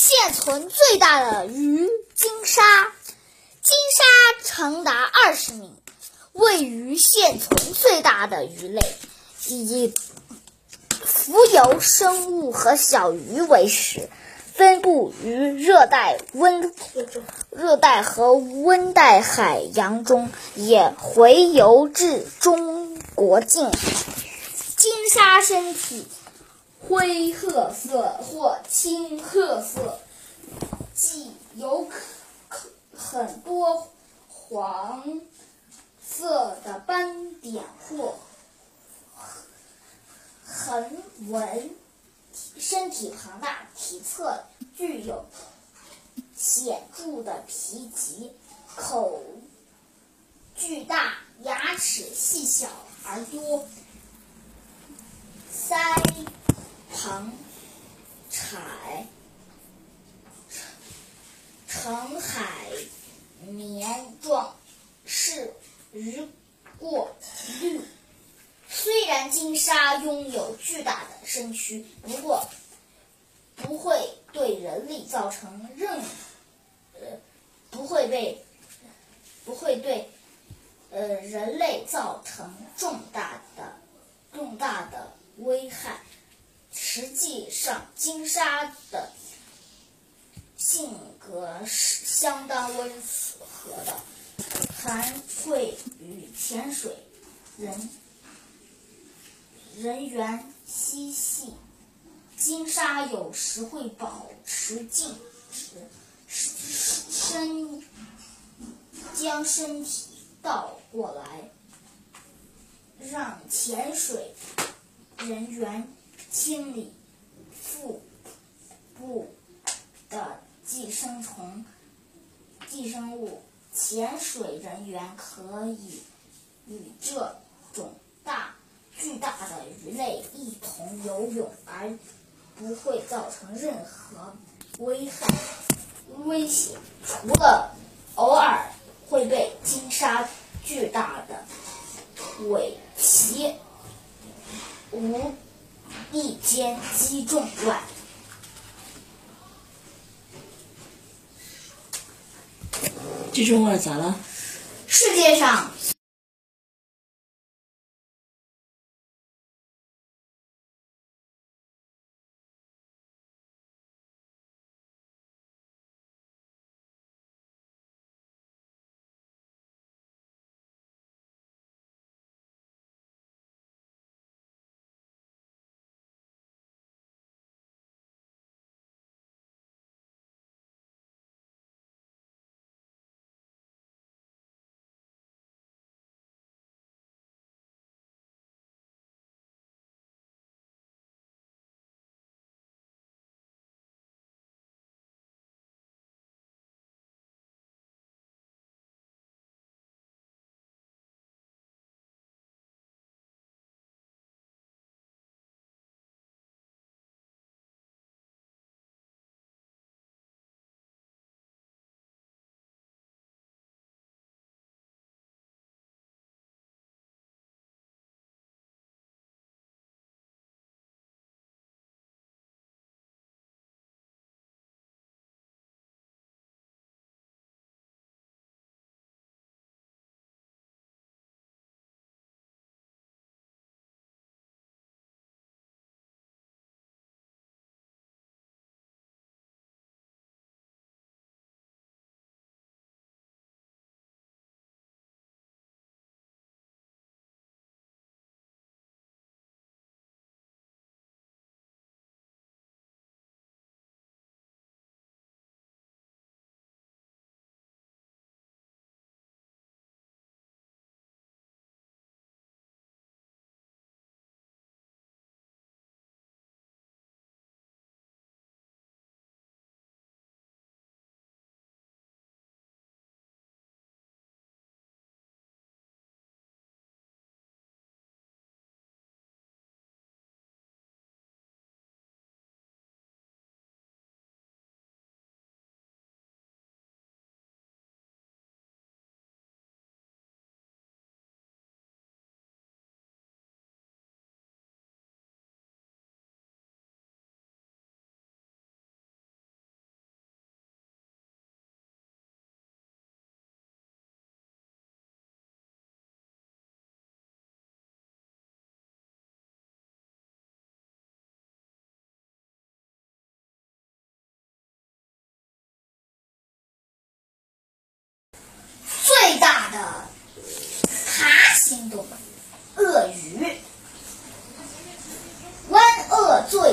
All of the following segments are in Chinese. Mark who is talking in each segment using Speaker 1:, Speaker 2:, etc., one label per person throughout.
Speaker 1: 现存最大的鱼金鲨，金鲨长达二十米，位于现存最大的鱼类，以浮游生物和小鱼为食，分布于热带、温热带和温带海洋中，也洄游至中国近海。金鲨身体灰褐色或青褐色，即有可可很多黄色的斑点或横纹，身体庞大，体侧具有显著的皮棘，口巨大，牙齿细小而多。腮旁彩呈海绵状，是鱼过滤。虽然金鲨拥有巨大的身躯，不过不会对人类造成任呃不会被不会对呃人类造成重大的重大的。危害。实际上，金鲨的性格是相当温和的，还会与潜水人人员嬉戏。金鲨有时会保持静止，身将身体倒过来，让潜水。人员清理腹部的寄生虫、寄生物。潜水人员可以与这种大、巨大的鱼类一同游泳，而不会造成任何危害、危险。除了偶尔会被金鲨巨大的尾鳍。无意间击中外，
Speaker 2: 击中外咋了？
Speaker 1: 世界上。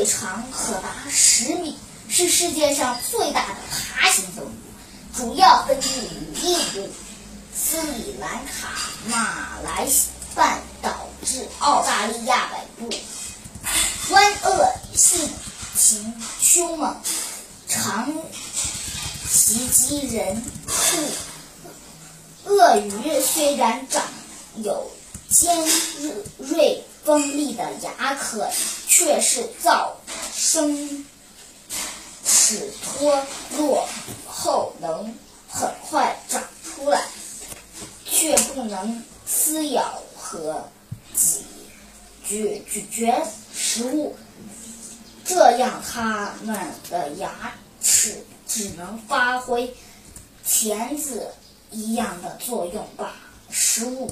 Speaker 1: 长可达十米，是世界上最大的爬行动物，主要分布于印度、斯里兰卡、马来半岛至澳大利亚北部。专恶性情凶猛，常袭击人畜。鳄鱼虽然长有尖锐锋利的牙可，却是早生齿脱落后能很快长出来，却不能撕咬和咀咀咀嚼食物，这样它们的牙齿只能发挥钳子。一样的作用，把食物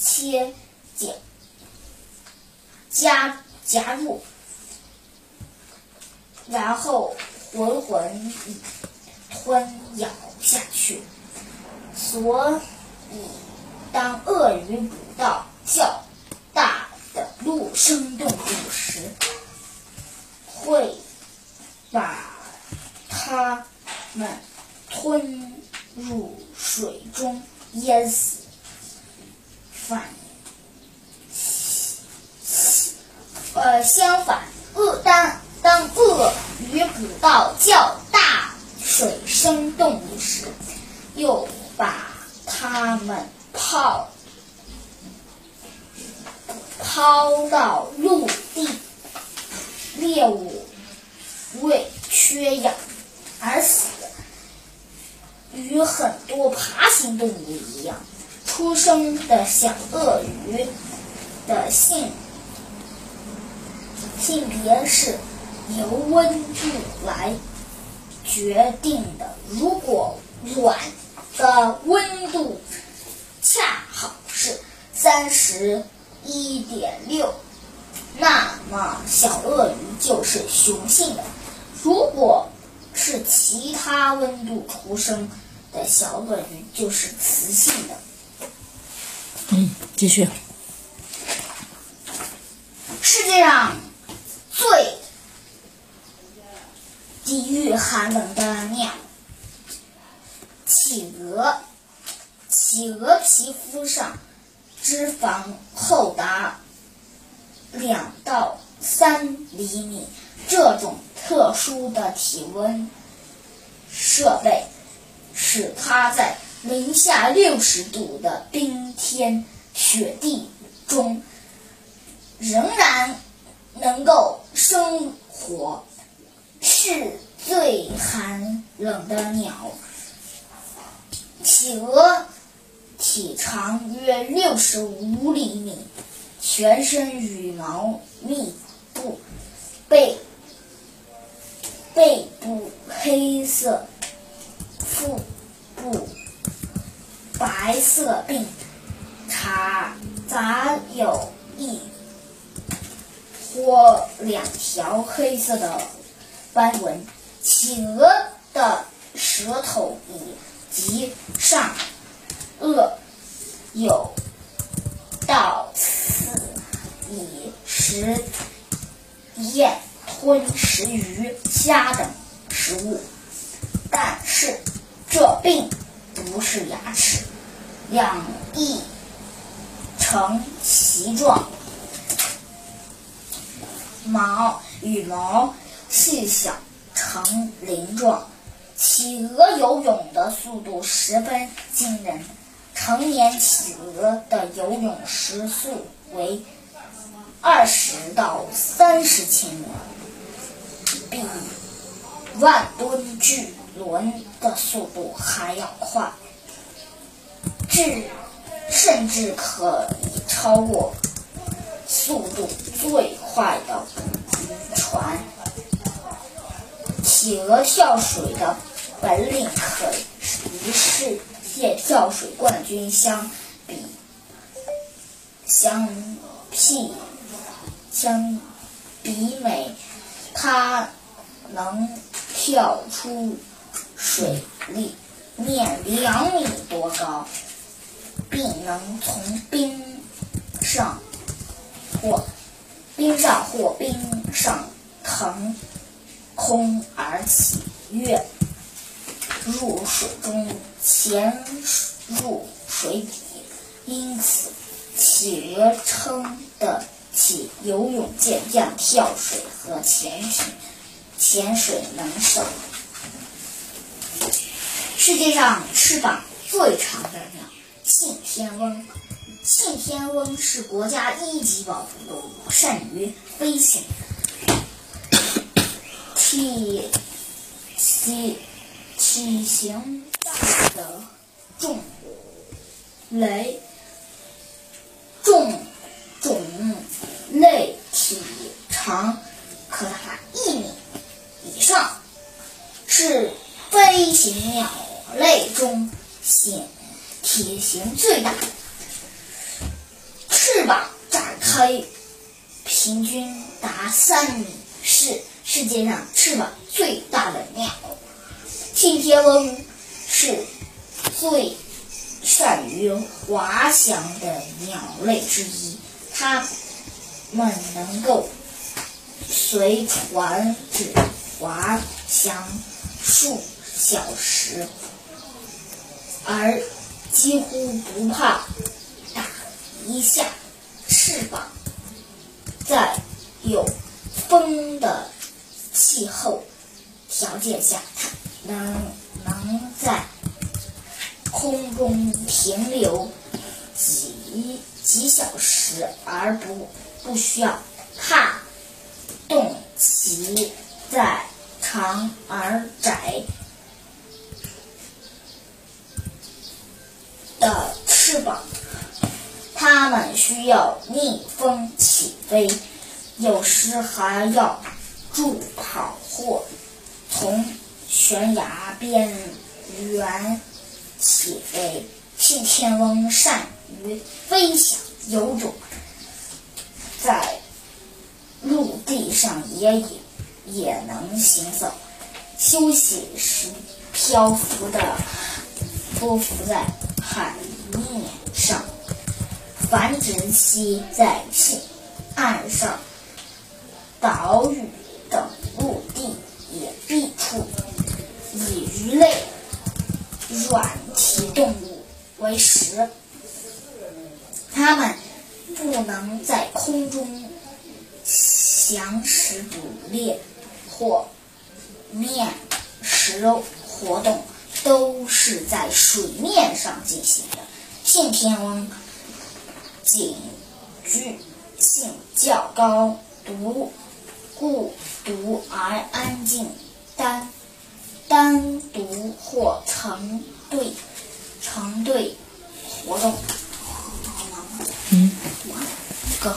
Speaker 1: 切剪夹夹入，然后浑浑吞咬下去。所以，当鳄鱼捕到较大的陆生动物时，会把它们吞。入水中淹死。反，呃，相反，鳄当当鳄鱼捕到较大水生动物时，又把它们抛抛到陆地，猎物为缺氧而死。与很多爬行动物一样，出生的小鳄鱼的性性别是由温度来决定的。如果卵的温度恰好是三十一点六，那么小鳄鱼就是雄性的。如果是其他温度出生的小鳄鱼，就是雌性的。
Speaker 2: 嗯，继续。
Speaker 1: 世界上最抵御寒冷的鸟——企鹅。企鹅皮肤上脂肪厚达两到三厘米。这种特殊的体温设备，使它在零下六十度的冰天雪地中仍然能够生活，是最寒冷的鸟。企鹅体长约六十五厘米，全身羽毛密布，背。背部黑色，腹部白色，并插杂有一或两条黑色的斑纹。企鹅的舌头以及上颚有倒刺，以食咽。吞食鱼、虾等食物，但是这并不是牙齿，两翼呈鳍状，毛羽毛细小呈鳞状。企鹅游泳的速度十分惊人，成年企鹅的游泳时速为二十到三十千米。比万吨巨轮的速度还要快，至甚至可以超过速度最快的船。企鹅跳水的本领可与世界跳水冠军相比，相媲相比美。它能跳出水里面两米多高，并能从冰上或冰上或冰上腾空而起，跃入水中，潜入水底，因此企鹅称得起游泳、健将、跳水和潜水潜水能手。世界上翅膀最长的鸟，信天翁。信天翁是国家一级保护动物，善于飞行。体体体型大的种类种种类体长可达一米以上，是飞行鸟类中显体型最大膀展开平均达三米，是世界上翅膀最大的鸟。信天翁是最善于滑翔的鸟类之一，它们能够随船只滑翔数小时，而几乎不怕打一下。翅膀在有风的条件下，它能能在空中停留几几小时，而不不需要怕动其在长而窄的翅膀。它们需要逆风起飞，有时还要助跑或从悬崖边缘起飞。信天翁善于飞翔、游泳，在陆地上也也也能行走。休息时漂浮的漂浮在海面上。繁殖期在岸上、岛屿等陆地也必处，以鱼类软体动物为食。它们不能在空中翔食捕猎或面食活动，都是在水面上进行的。信天翁。警觉性较高，独孤独而安静，单单独或成对成对活动。
Speaker 2: 嗯，
Speaker 1: 完，哥。